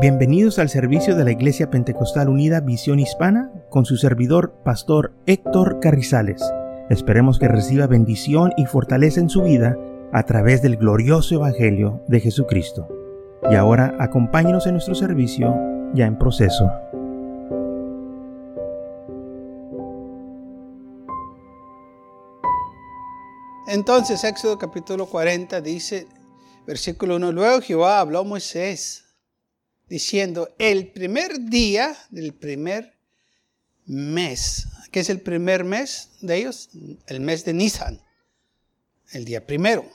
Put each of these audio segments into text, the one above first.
Bienvenidos al servicio de la Iglesia Pentecostal Unida Visión Hispana con su servidor, Pastor Héctor Carrizales. Esperemos que reciba bendición y fortaleza en su vida a través del glorioso Evangelio de Jesucristo. Y ahora acompáñenos en nuestro servicio ya en proceso. Entonces, Éxodo capítulo 40 dice, versículo 1, luego Jehová habló a Moisés diciendo, el primer día del primer mes, ¿qué es el primer mes de ellos? El mes de Nisan, el día primero.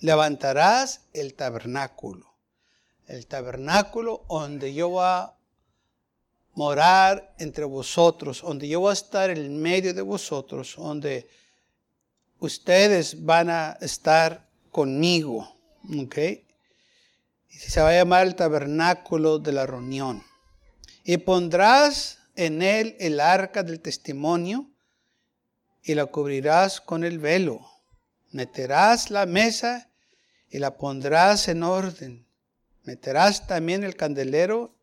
Levantarás el tabernáculo, el tabernáculo donde yo voy a morar entre vosotros, donde yo voy a estar en medio de vosotros, donde ustedes van a estar conmigo. ¿Ok? se va a llamar el tabernáculo de la reunión. Y pondrás en él el arca del testimonio y la cubrirás con el velo. Meterás la mesa y la pondrás en orden. Meterás también el candelero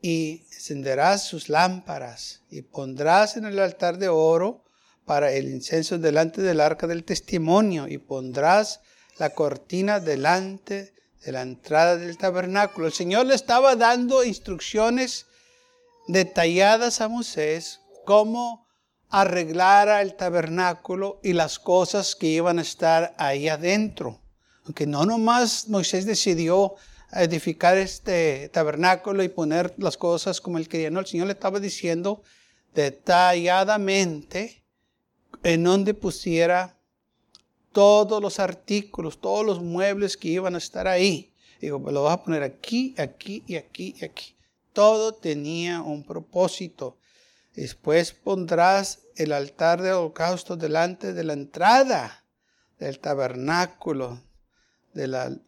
y encenderás sus lámparas y pondrás en el altar de oro para el incenso delante del arca del testimonio y pondrás la cortina delante de la entrada del tabernáculo. El Señor le estaba dando instrucciones detalladas a Moisés cómo arreglara el tabernáculo y las cosas que iban a estar ahí adentro. Aunque no nomás Moisés decidió edificar este tabernáculo y poner las cosas como él quería. No, el Señor le estaba diciendo detalladamente en donde pusiera todos los artículos, todos los muebles que iban a estar ahí. Digo, pues lo vas a poner aquí, aquí y aquí y aquí. Todo tenía un propósito. Después pondrás el altar de holocausto delante de la entrada del tabernáculo, del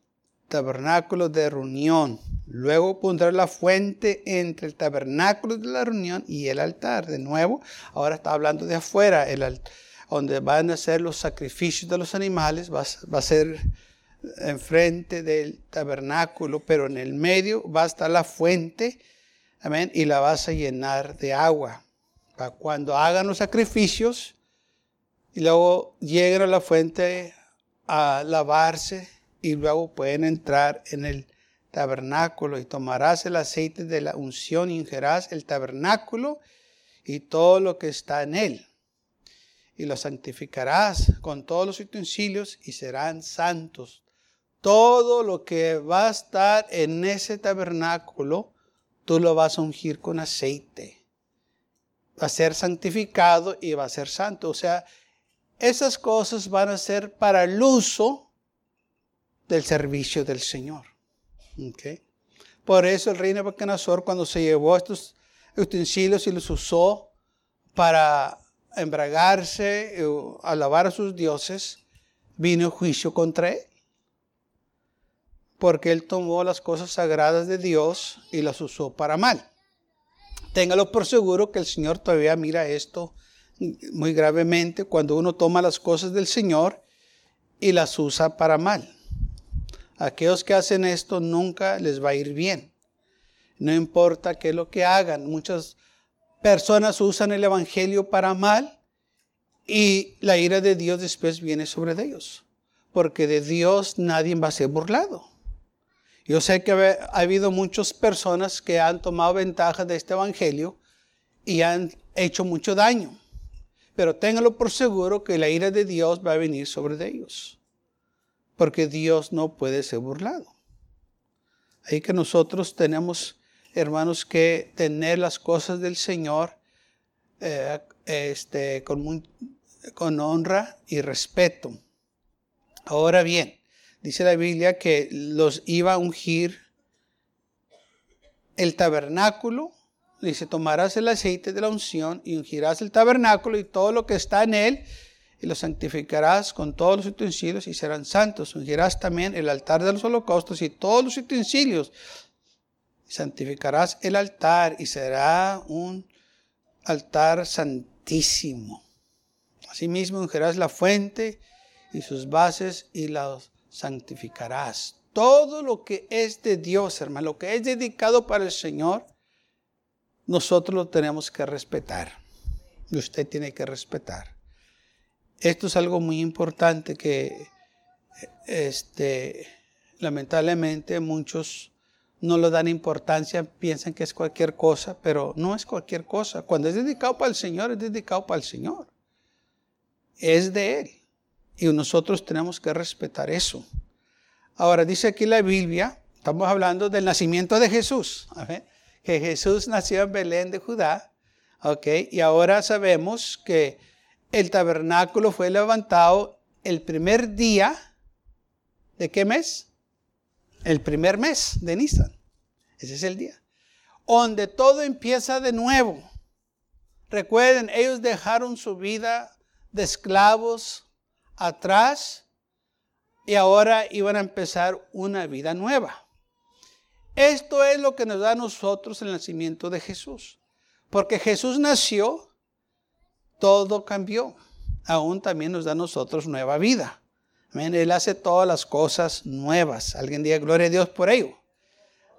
tabernáculo de reunión. Luego pondrás la fuente entre el tabernáculo de la reunión y el altar. De nuevo, ahora está hablando de afuera. El altar donde van a ser los sacrificios de los animales, va, a ser enfrente del tabernáculo, pero en el medio va a estar la fuente, amén, y la vas a llenar de agua. Para cuando hagan los sacrificios y luego lleguen a la fuente a lavarse y luego pueden entrar en el tabernáculo y tomarás el aceite de la unción y ungerás el tabernáculo y todo lo que está en él y los santificarás con todos los utensilios y serán santos. Todo lo que va a estar en ese tabernáculo, tú lo vas a ungir con aceite. Va a ser santificado y va a ser santo. O sea, esas cosas van a ser para el uso del servicio del Señor. Por eso el rey Nebuchadnezzar, cuando se llevó estos utensilios y los usó para embragarse, alabar a sus dioses, vino juicio contra él. Porque él tomó las cosas sagradas de Dios y las usó para mal. Téngalo por seguro que el Señor todavía mira esto muy gravemente cuando uno toma las cosas del Señor y las usa para mal. Aquellos que hacen esto nunca les va a ir bien. No importa qué es lo que hagan. Muchas personas usan el Evangelio para mal y la ira de Dios después viene sobre ellos. Porque de Dios nadie va a ser burlado. Yo sé que ha habido muchas personas que han tomado ventaja de este Evangelio y han hecho mucho daño. Pero ténganlo por seguro que la ira de Dios va a venir sobre ellos. Porque Dios no puede ser burlado. Ahí que nosotros tenemos hermanos, que tener las cosas del Señor eh, este, con, con honra y respeto. Ahora bien, dice la Biblia que los iba a ungir el tabernáculo. Dice, tomarás el aceite de la unción y ungirás el tabernáculo y todo lo que está en él y lo santificarás con todos los utensilios y serán santos. Ungirás también el altar de los holocaustos y todos los utensilios santificarás el altar y será un altar santísimo. Asimismo, ungerás la fuente y sus bases y las santificarás. Todo lo que es de Dios, hermano, lo que es dedicado para el Señor, nosotros lo tenemos que respetar. Y usted tiene que respetar. Esto es algo muy importante que este, lamentablemente muchos no lo dan importancia, piensan que es cualquier cosa, pero no es cualquier cosa. Cuando es dedicado para el Señor, es dedicado para el Señor. Es de Él. Y nosotros tenemos que respetar eso. Ahora dice aquí la Biblia, estamos hablando del nacimiento de Jesús, que Jesús nació en Belén de Judá. Y ahora sabemos que el tabernáculo fue levantado el primer día, ¿de qué mes? El primer mes de Nisan. Ese es el día. Donde todo empieza de nuevo. Recuerden, ellos dejaron su vida de esclavos atrás y ahora iban a empezar una vida nueva. Esto es lo que nos da a nosotros el nacimiento de Jesús. Porque Jesús nació, todo cambió. Aún también nos da a nosotros nueva vida. Él hace todas las cosas nuevas. Alguien diga gloria a Dios por ello.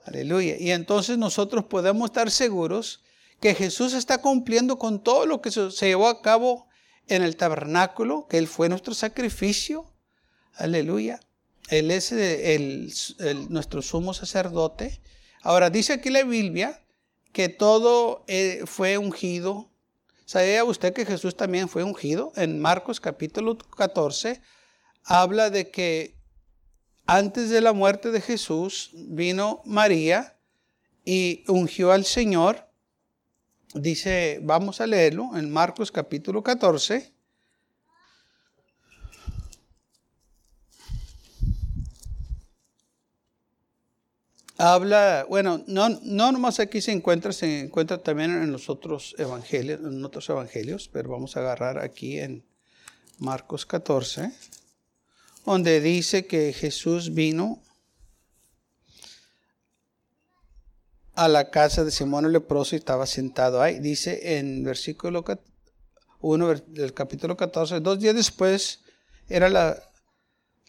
Aleluya. Y entonces nosotros podemos estar seguros que Jesús está cumpliendo con todo lo que se llevó a cabo en el tabernáculo, que Él fue nuestro sacrificio. Aleluya. Él es nuestro sumo sacerdote. Ahora dice aquí la Biblia que todo eh, fue ungido. ¿Sabía usted que Jesús también fue ungido? En Marcos capítulo 14 habla de que antes de la muerte de Jesús vino María y ungió al Señor. Dice, vamos a leerlo en Marcos capítulo 14. Habla, bueno, no, no nomás aquí se encuentra, se encuentra también en los otros evangelios, en otros evangelios, pero vamos a agarrar aquí en Marcos 14 donde dice que Jesús vino a la casa de Simón el leproso y estaba sentado ahí. Dice en versículo 1 del capítulo 14, dos días después era la,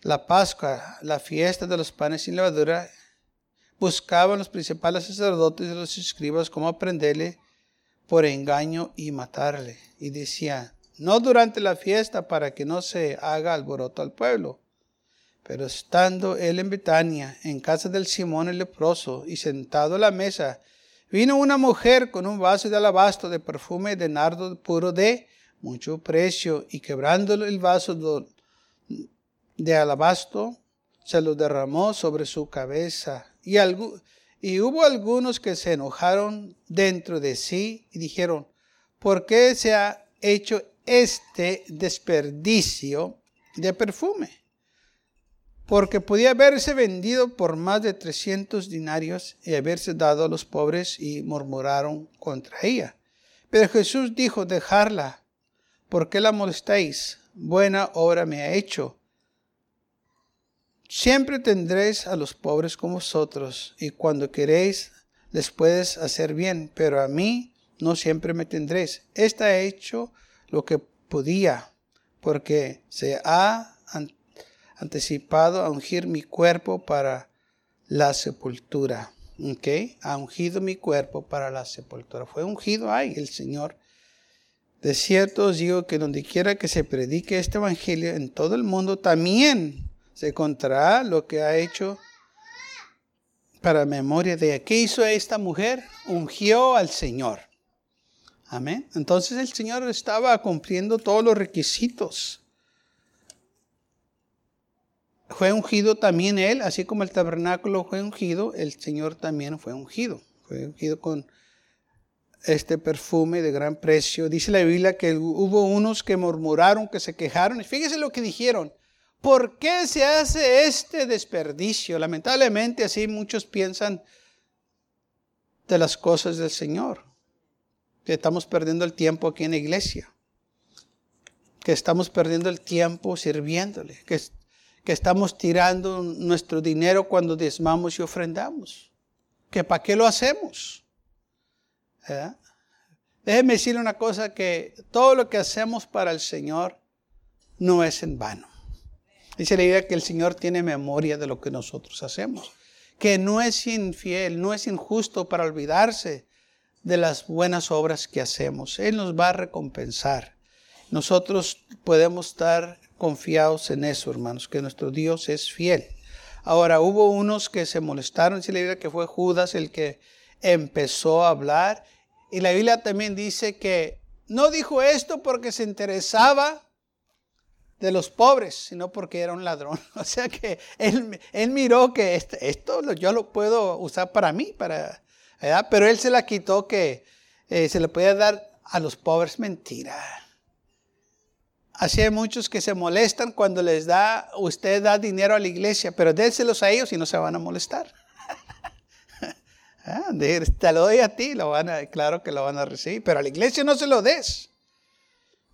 la Pascua, la fiesta de los panes sin levadura. Buscaban los principales sacerdotes y los escribas cómo aprenderle por engaño y matarle. Y decía, no durante la fiesta para que no se haga alboroto al pueblo. Pero estando él en Betania, en casa del Simón el leproso, y sentado a la mesa, vino una mujer con un vaso de alabastro de perfume de nardo puro de mucho precio, y quebrando el vaso de alabastro, se lo derramó sobre su cabeza. Y, y hubo algunos que se enojaron dentro de sí y dijeron, ¿por qué se ha hecho este desperdicio de perfume? Porque podía haberse vendido por más de 300 dinarios y haberse dado a los pobres y murmuraron contra ella. Pero Jesús dijo, dejarla, ¿por qué la molestáis? Buena obra me ha hecho. Siempre tendréis a los pobres con vosotros, y cuando queréis les puedes hacer bien, pero a mí no siempre me tendréis. Esta ha hecho lo que podía, porque se ha anticipado a ungir mi cuerpo para la sepultura. ¿Ok? Ha ungido mi cuerpo para la sepultura. Fue ungido ahí el Señor. De cierto os digo que donde quiera que se predique este evangelio en todo el mundo, también se contará lo que ha hecho para memoria de. ¿Qué hizo esta mujer? Ungió al Señor. Amén. Entonces el Señor estaba cumpliendo todos los requisitos fue ungido también él, así como el tabernáculo fue ungido, el Señor también fue ungido. Fue ungido con este perfume de gran precio. Dice la Biblia que hubo unos que murmuraron, que se quejaron. Y fíjese lo que dijeron. ¿Por qué se hace este desperdicio? Lamentablemente así muchos piensan de las cosas del Señor. Que estamos perdiendo el tiempo aquí en la iglesia. Que estamos perdiendo el tiempo sirviéndole. Que que estamos tirando nuestro dinero cuando diezmamos y ofrendamos. ¿Que para qué lo hacemos? ¿Eh? Déjeme decirle una cosa, que todo lo que hacemos para el Señor no es en vano. Dice la idea que el Señor tiene memoria de lo que nosotros hacemos, que no es infiel, no es injusto para olvidarse de las buenas obras que hacemos. Él nos va a recompensar. Nosotros podemos estar confiados en eso, hermanos, que nuestro Dios es fiel. Ahora, hubo unos que se molestaron, dice la Biblia que fue Judas el que empezó a hablar. Y la Biblia también dice que no dijo esto porque se interesaba de los pobres, sino porque era un ladrón. O sea que él, miró que este, esto, yo lo puedo usar para mí, para, pero él se la quitó que eh, se le podía dar a los pobres mentira. Así hay muchos que se molestan cuando les da, usted da dinero a la iglesia, pero déselos a ellos y no se van a molestar. Ah, te lo doy a ti, lo van a, claro que lo van a recibir, pero a la iglesia no se lo des.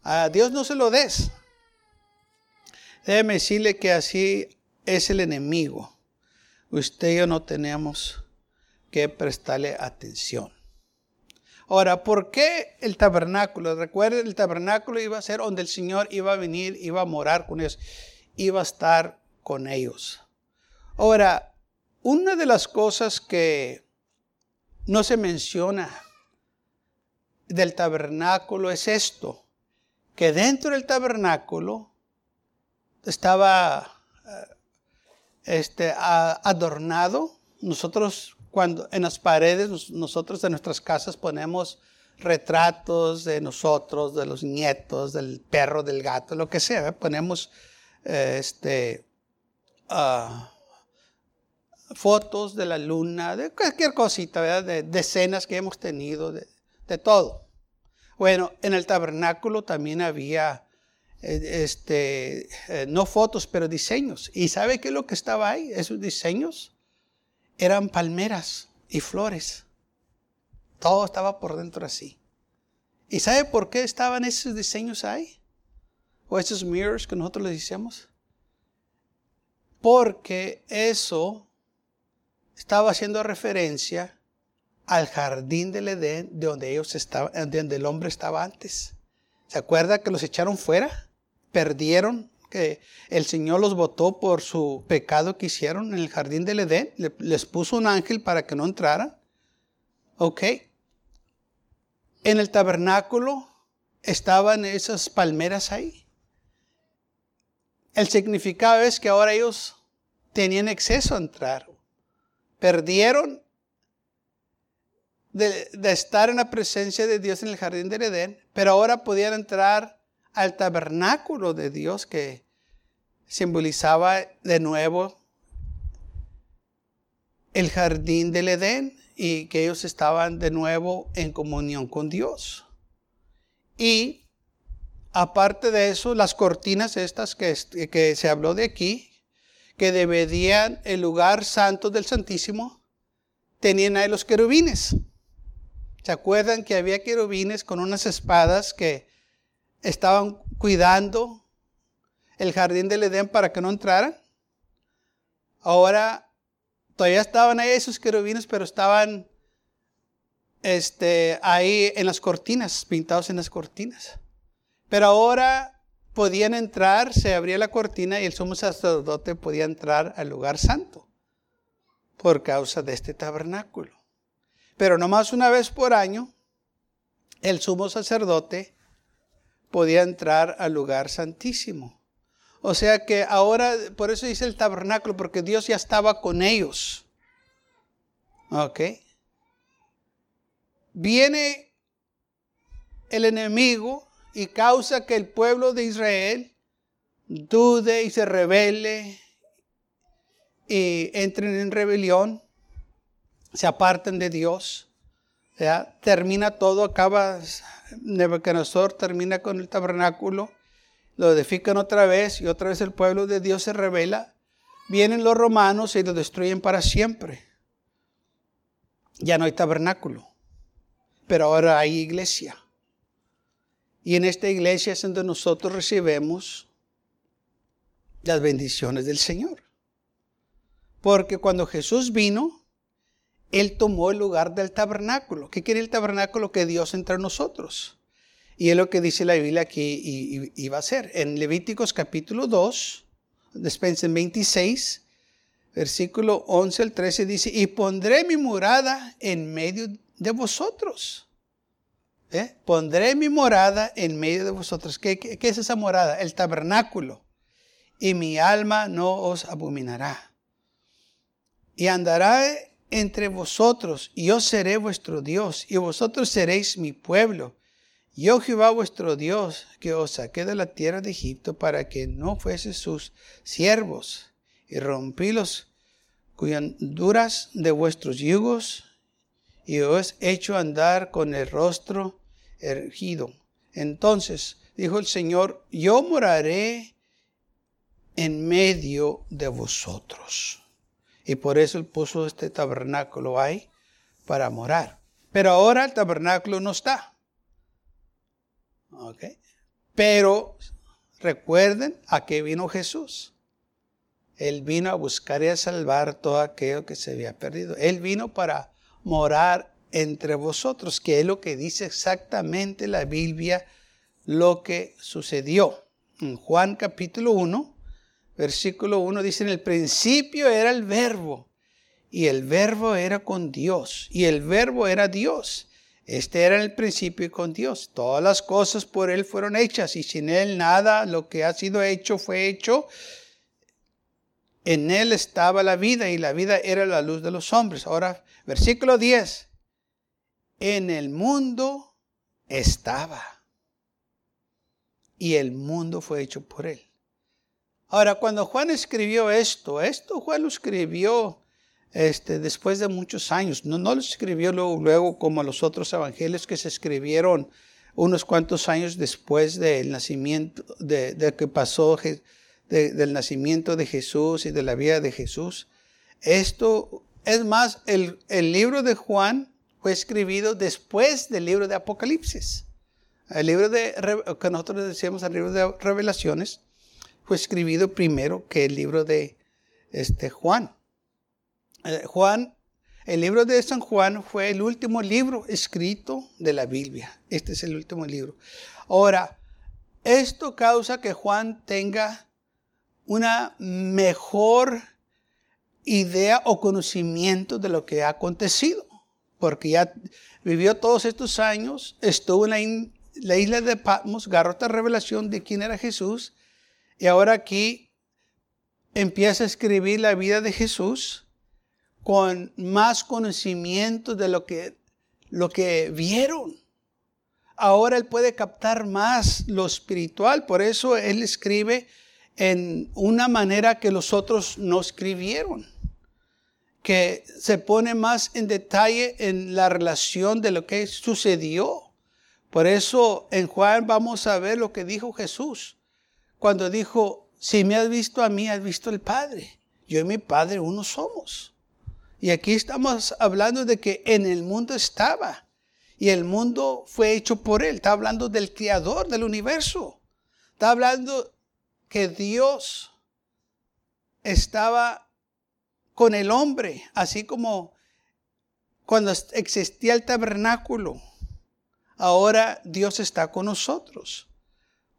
A Dios no se lo des. Déjeme decirle que así es el enemigo. Usted y yo no tenemos que prestarle atención. Ahora, ¿por qué el tabernáculo? Recuerden, el tabernáculo iba a ser donde el Señor iba a venir, iba a morar con ellos, iba a estar con ellos. Ahora, una de las cosas que no se menciona del tabernáculo es esto, que dentro del tabernáculo estaba eh, este, adornado. Nosotros cuando en las paredes, nosotros de nuestras casas ponemos retratos de nosotros, de los nietos, del perro, del gato, lo que sea. Ponemos eh, este, ah, fotos de la luna, de cualquier cosita, de, de escenas que hemos tenido, de, de todo. Bueno, en el tabernáculo también había eh, este, eh, no fotos, pero diseños. ¿Y sabe qué es lo que estaba ahí? Esos diseños eran palmeras y flores. Todo estaba por dentro así. ¿Y sabe por qué estaban esos diseños ahí? O esos mirrors que nosotros les decíamos. Porque eso estaba haciendo referencia al jardín del Edén de donde ellos estaban, donde el hombre estaba antes. ¿Se acuerda que los echaron fuera? perdieron, que el Señor los votó por su pecado que hicieron en el jardín del Edén, les puso un ángel para que no entraran. Ok. En el tabernáculo estaban esas palmeras ahí. El significado es que ahora ellos tenían acceso a entrar. Perdieron de, de, estar en la presencia de Dios en el jardín del Edén, pero ahora podían entrar al tabernáculo de Dios que simbolizaba de nuevo el jardín del Edén y que ellos estaban de nuevo en comunión con Dios. Y aparte de eso, las cortinas estas que, que se habló de aquí, que deberían el lugar santo del Santísimo, tenían ahí los querubines. ¿Se acuerdan que había querubines con unas espadas que estaban cuidando el jardín del Edén para que no entraran. Ahora todavía estaban ahí esos querubines, pero estaban este, ahí en las cortinas, pintados en las cortinas. Pero ahora podían entrar, se abría la cortina y el sumo sacerdote podía entrar al lugar santo por causa de este tabernáculo. Pero nomás una vez por año, el sumo sacerdote podía entrar al lugar santísimo. O sea que ahora, por eso dice el tabernáculo, porque Dios ya estaba con ellos. ¿Ok? Viene el enemigo y causa que el pueblo de Israel dude y se revele y entren en rebelión, se aparten de Dios. Termina todo, acaba Nebuchadnezzar termina con el tabernáculo, lo edifican otra vez y otra vez el pueblo de Dios se revela. Vienen los romanos y lo destruyen para siempre. Ya no hay tabernáculo, pero ahora hay iglesia. Y en esta iglesia es donde nosotros recibimos las bendiciones del Señor. Porque cuando Jesús vino, él tomó el lugar del tabernáculo. ¿Qué quiere el tabernáculo? Que Dios entre nosotros. Y es lo que dice la Biblia aquí iba a ser. En Levíticos capítulo 2, después en 26, versículo 11 al 13 dice, y pondré mi morada en medio de vosotros. ¿Eh? Pondré mi morada en medio de vosotros. ¿Qué, ¿Qué, es esa morada? El tabernáculo. Y mi alma no os abominará. Y andará entre vosotros, yo seré vuestro Dios, y vosotros seréis mi pueblo. Yo Jehová vuestro Dios, que os saqué de la tierra de Egipto para que no fuese sus siervos, y rompí los duras de vuestros yugos, y os he hecho andar con el rostro erguido. Entonces dijo el Señor, yo moraré en medio de vosotros. Y por eso él puso este tabernáculo ahí para morar. Pero ahora el tabernáculo no está. ¿Ok? Pero recuerden a qué vino Jesús. Él vino a buscar y a salvar todo aquello que se había perdido. Él vino para morar entre vosotros, que es lo que dice exactamente la Biblia, lo que sucedió. En Juan capítulo 1, versículo 1 dice, en el principio era el verbo, y el verbo era con Dios, y el verbo era Dios. Este era el principio con Dios. Todas las cosas por Él fueron hechas, y sin Él nada, lo que ha sido hecho fue hecho. En Él estaba la vida, y la vida era la luz de los hombres. Ahora, versículo 10 en el mundo estaba. Y el mundo fue hecho por él. Ahora, cuando Juan escribió esto, esto Juan lo escribió este, después de muchos años. No, lo escribió luego, luego como los otros evangelios que se escribieron unos cuantos años después del nacimiento, de, que pasó del nacimiento de Jesús y de la vida de Jesús. Esto, es más, el, el libro de Juan fue escribido después del libro de Apocalipsis. El libro de, que nosotros decíamos el libro de revelaciones, fue escribido primero que el libro de este, Juan. Eh, Juan, el libro de San Juan fue el último libro escrito de la Biblia. Este es el último libro. Ahora, esto causa que Juan tenga una mejor idea o conocimiento de lo que ha acontecido porque ya vivió todos estos años, estuvo en la, isla de Patmos, agarró revelación de quién era Jesús, y ahora aquí empieza a escribir la vida de Jesús con más conocimiento de lo que, lo que vieron. Ahora él puede captar más lo espiritual, por eso él escribe en una manera que los otros no escribieron que se pone más en detalle en la relación de lo que sucedió. Por eso en Juan vamos a ver lo que dijo Jesús. Cuando dijo, si me has visto a mí, has visto al Padre. Yo y mi Padre uno somos. Y aquí estamos hablando de que en el mundo estaba. Y el mundo fue hecho por Él. Está hablando del Creador del universo. Está hablando que Dios estaba con el hombre, así como cuando existía el tabernáculo. Ahora Dios está con nosotros.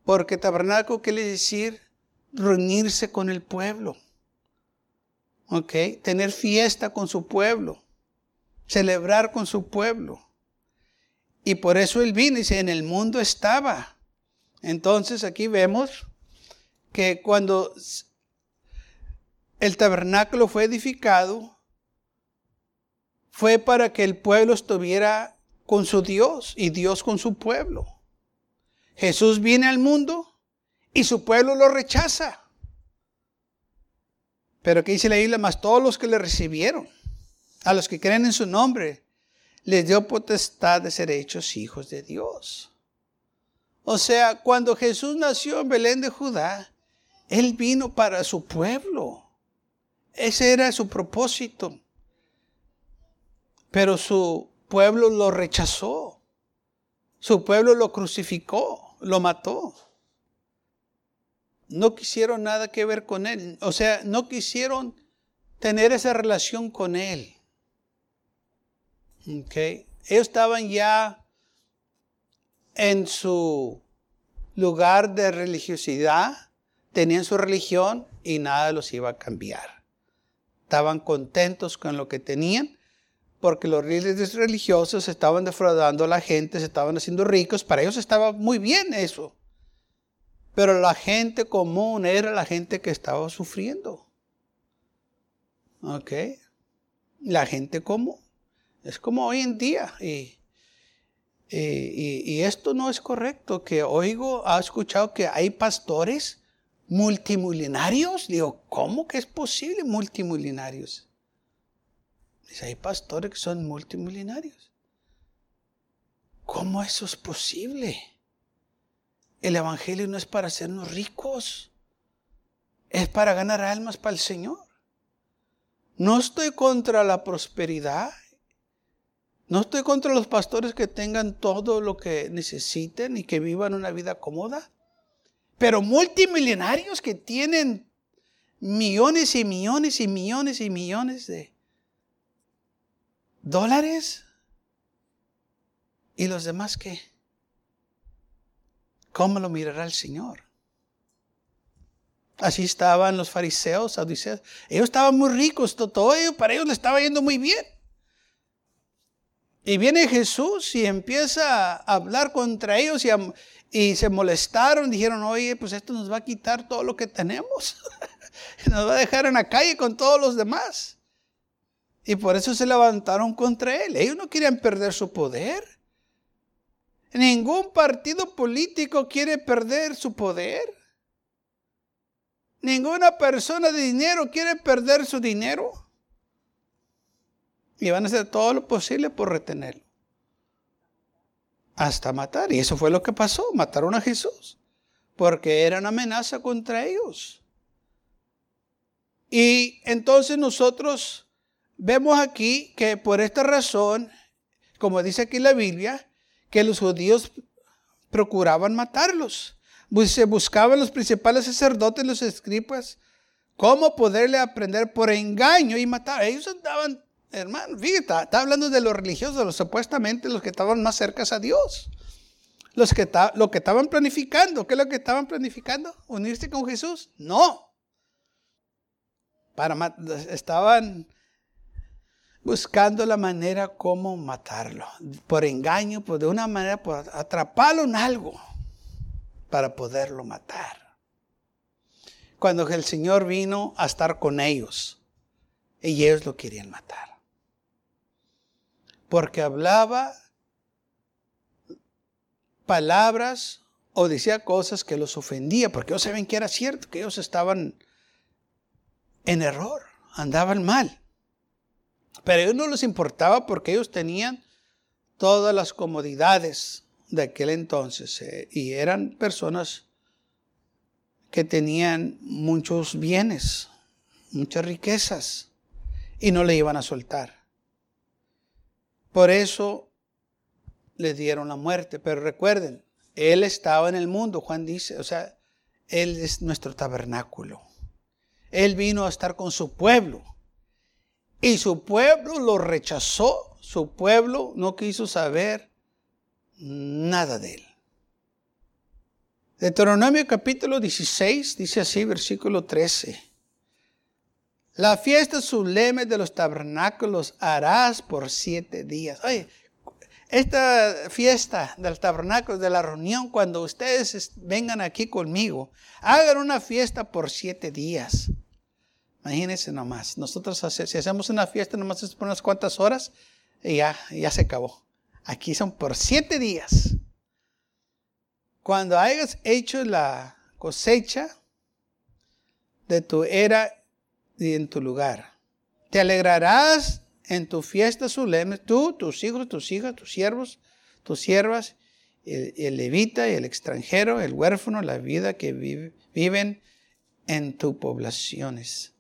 Porque tabernáculo quiere decir reunirse con el pueblo. ¿Ok? Tener fiesta con su pueblo. Celebrar con su pueblo. Y por eso él vino y dice, en el mundo estaba. Entonces aquí vemos que cuando el tabernáculo fue edificado fue para que el pueblo estuviera con su Dios y Dios con su pueblo. Jesús viene al mundo y su pueblo lo rechaza. Pero que dice la isla, más todos los que le recibieron, a los que creen en su nombre, les dio potestad de ser hechos hijos de Dios. O sea, cuando Jesús nació en Belén de Judá, Él vino para su pueblo. Ese era su propósito. Pero su pueblo lo rechazó. Su pueblo lo crucificó, lo mató. No quisieron nada que ver con él. O sea, no quisieron tener esa relación con él. Okay. Ellos estaban ya en su lugar de religiosidad, tenían su religión y nada los iba a cambiar. Estaban contentos con lo que tenían porque los líderes religiosos estaban defraudando a la gente, se estaban haciendo ricos, para ellos estaba muy bien eso. Pero la gente común era la gente que estaba sufriendo. ¿Ok? La gente común. Es como hoy en día. Y, esto no es correcto. Que oigo, ha escuchado que hay pastores multimillonarios. Digo, ¿cómo que es posible multimillonarios? Hay pastores que son multimillonarios. ¿Cómo eso es posible? El Evangelio no es para hacernos ricos, es para ganar almas para el Señor. No estoy contra la prosperidad, no estoy contra los pastores que tengan todo lo que necesiten y que vivan una vida cómoda, pero multimillonarios que tienen millones y millones y millones y millones de dólares. ¿Y los demás qué? ¿Cómo lo mirará el Señor? Así estaban los fariseos, saduceos. Ellos estaban muy ricos, todo ello para ellos le estaba yendo muy bien. Y viene Jesús y empieza a hablar contra ellos y, y se molestaron. Dijeron, oye, pues esto nos va a quitar todo lo que tenemos. nos va a dejar en la calle con todos los demás. Y por eso se levantaron contra él. Ellos no querían perder su poder. Ningún partido político quiere perder su poder. Ninguna persona de dinero quiere perder su dinero. Y van a hacer todo lo posible por retenerlo. Hasta matar. Y eso fue lo que pasó. Mataron a Jesús. Porque era una amenaza contra ellos. Y entonces nosotros vemos aquí que por esta razón, como dice aquí la Biblia, que los judíos procuraban matarlos. Se buscaban los principales sacerdotes, los escribas, cómo poderle aprender por engaño y matar. Ellos andaban, hermano, fíjate, está hablando de los religiosos, los supuestamente los que estaban más cerca a Dios. Los que, lo que estaban planificando, ¿qué es lo que estaban planificando? ¿Unirse con Jesús? No. Para, estaban buscando la manera como matarlo, por engaño, por de una manera, por atraparlo en algo para poderlo matar. Cuando el Señor vino a estar con ellos, y ellos lo querían matar. Porque hablaba palabras o decía cosas que los ofendía, porque ellos saben que era cierto, que ellos estaban en error, andaban mal. Pero a ellos no les importaba porque ellos tenían todas las comodidades de aquel entonces eh, y eran personas que tenían muchos bienes, muchas riquezas y no le iban a soltar. Por eso le dieron la muerte. Pero recuerden, Él estaba en el mundo, Juan dice, o sea, Él es nuestro tabernáculo. Él vino a estar con su pueblo. Y su pueblo lo rechazó, su pueblo no quiso saber nada de él. Deuteronomio capítulo 16 dice así, versículo 13. La fiesta sublime de los tabernáculos harás por siete días. Oye, esta fiesta del tabernáculo, de la reunión, cuando ustedes vengan aquí conmigo, hagan una fiesta por siete días. Imagínense nomás, nosotros si hacemos una fiesta nomás es por unas cuantas horas y ya, ya se acabó. Aquí son por siete días. Cuando hayas hecho la cosecha de tu era y en tu lugar, te alegrarás en tu fiesta solemne, tú, tus hijos, tus hijas, tus siervos, tus siervas, el, el levita el extranjero, el huérfano, la vida que viven en tus poblaciones.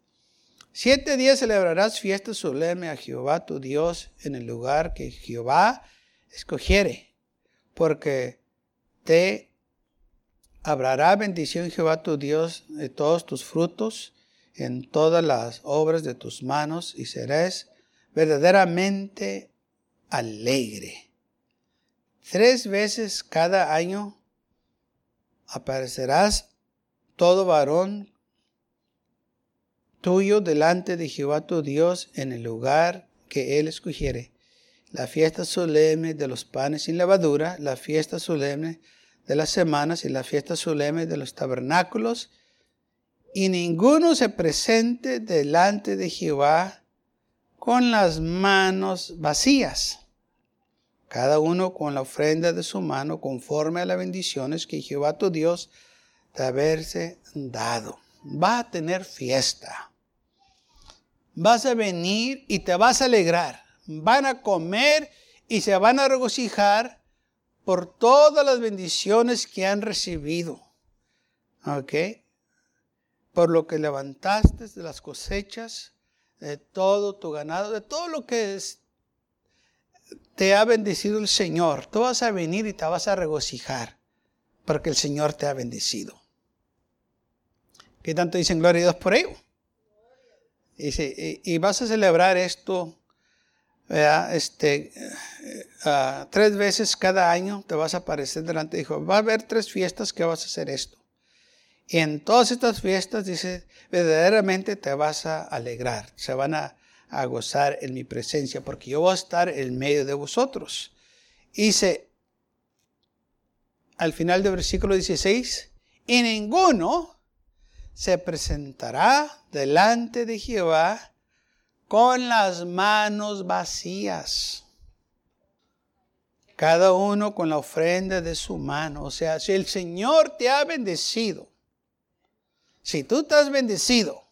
Siete días celebrarás fiesta solemne a Jehová tu Dios en el lugar que Jehová escogiere, porque te habrá bendición Jehová tu Dios de todos tus frutos en todas las obras de tus manos y serás verdaderamente alegre. Tres veces cada año aparecerás todo varón tuyo delante de Jehová tu Dios en el lugar que él escogiere. La fiesta solemne de los panes sin levadura, la fiesta solemne de las semanas y la fiesta solemne de los tabernáculos, y ninguno se presente delante de Jehová con las manos vacías, cada uno con la ofrenda de su mano conforme a las bendiciones que Jehová tu Dios te haberse dado. Va a tener fiesta. Vas a venir y te vas a alegrar. Van a comer y se van a regocijar por todas las bendiciones que han recibido. ¿Ok? Por lo que levantaste de las cosechas, de todo tu ganado, de todo lo que es, te ha bendecido el Señor. Tú vas a venir y te vas a regocijar porque el Señor te ha bendecido. ¿Qué tanto dicen gloria a Dios por ello? Y, vas a celebrar esto Este, uh, tres veces cada año te vas a aparecer delante de Dios. Va a haber tres fiestas que vas a hacer esto. Y en todas estas fiestas, dice, verdaderamente te vas a alegrar, se van a, a gozar en mi presencia, porque yo voy a estar en medio de vosotros. Dice, al final del versículo 16, y ninguno se presentará delante de Jehová con las manos vacías. Cada uno con la ofrenda de su mano. O sea, si el Señor te ha bendecido, si tú estás bendecido,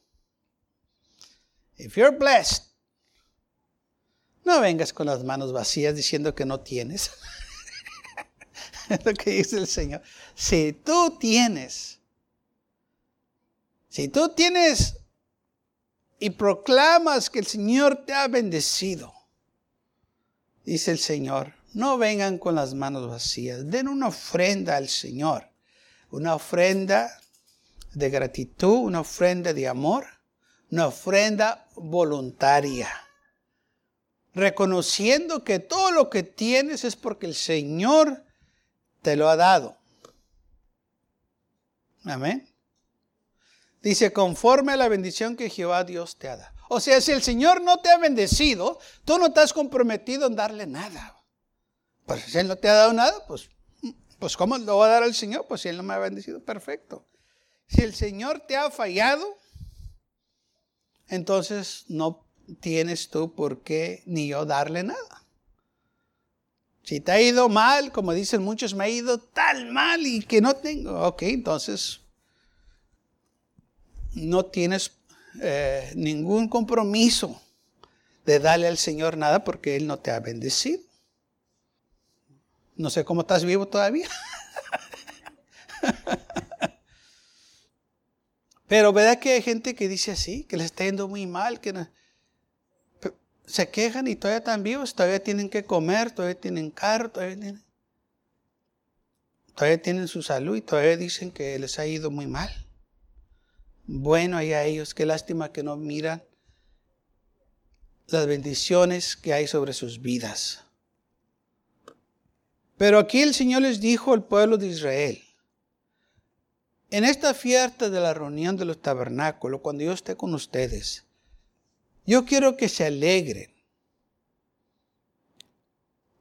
if you're blessed, no vengas con las manos vacías diciendo que no tienes. es lo que dice el Señor. Si tú tienes, si tú tienes y proclamas que el Señor te ha bendecido, dice el Señor, no vengan con las manos vacías, den una ofrenda al Señor, una ofrenda de gratitud, una ofrenda de amor, una ofrenda voluntaria, reconociendo que todo lo que tienes es porque el Señor te lo ha dado. Amén. Dice, conforme a la bendición que Jehová Dios te ha dado. O sea, si el Señor no te ha bendecido, tú no estás comprometido en darle nada. Pues si Él no te ha dado nada, pues, pues ¿cómo lo va a dar al Señor? Pues si Él no me ha bendecido, perfecto. Si el Señor te ha fallado, entonces no tienes tú por qué ni yo darle nada. Si te ha ido mal, como dicen muchos, me ha ido tal mal y que no tengo, ok, entonces no tienes eh, ningún compromiso de darle al Señor nada porque Él no te ha bendecido. No sé cómo estás vivo todavía. Pero ¿verdad que hay gente que dice así, que les está yendo muy mal, que se quejan y todavía están vivos, todavía tienen que comer, todavía tienen carro, todavía tienen, todavía tienen su salud y todavía dicen que les ha ido muy mal. Bueno, hay a ellos, qué lástima que no miran las bendiciones que hay sobre sus vidas. Pero aquí el Señor les dijo al pueblo de Israel, en esta fiesta de la reunión de los tabernáculos, cuando yo esté con ustedes, yo quiero que se alegren.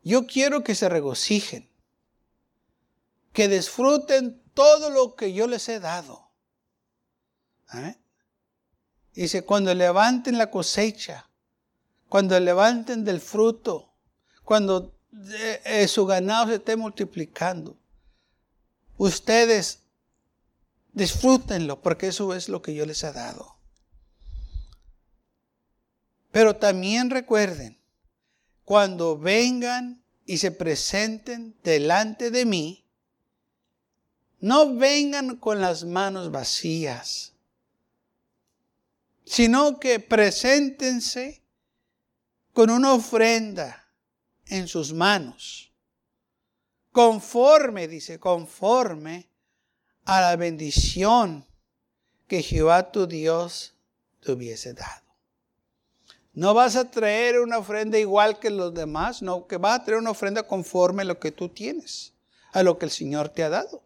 Yo quiero que se regocijen, que disfruten todo lo que yo les he dado. ¿Eh? Dice, cuando levanten la cosecha, cuando levanten del fruto, cuando eh, eh, su ganado se esté multiplicando, ustedes disfrútenlo, porque eso es lo que yo les he dado. Pero también recuerden, cuando vengan y se presenten delante de mí, no vengan con las manos vacías sino que preséntense con una ofrenda en sus manos, conforme, dice, conforme a la bendición que Jehová tu Dios te hubiese dado. No vas a traer una ofrenda igual que los demás, no, que vas a traer una ofrenda conforme a lo que tú tienes, a lo que el Señor te ha dado.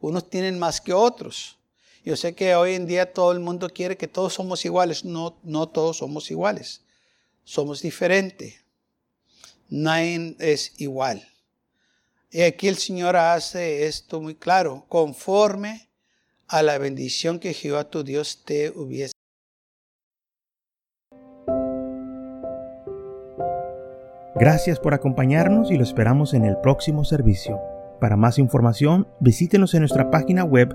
Unos tienen más que otros. Yo sé que hoy en día todo el mundo quiere que todos somos iguales. No, no todos somos iguales. Somos diferentes. Nadie es igual. Y aquí el Señor hace esto muy claro, conforme a la bendición que Jehová tu Dios te hubiese. Gracias por acompañarnos y lo esperamos en el próximo servicio. Para más información, visítenos en nuestra página web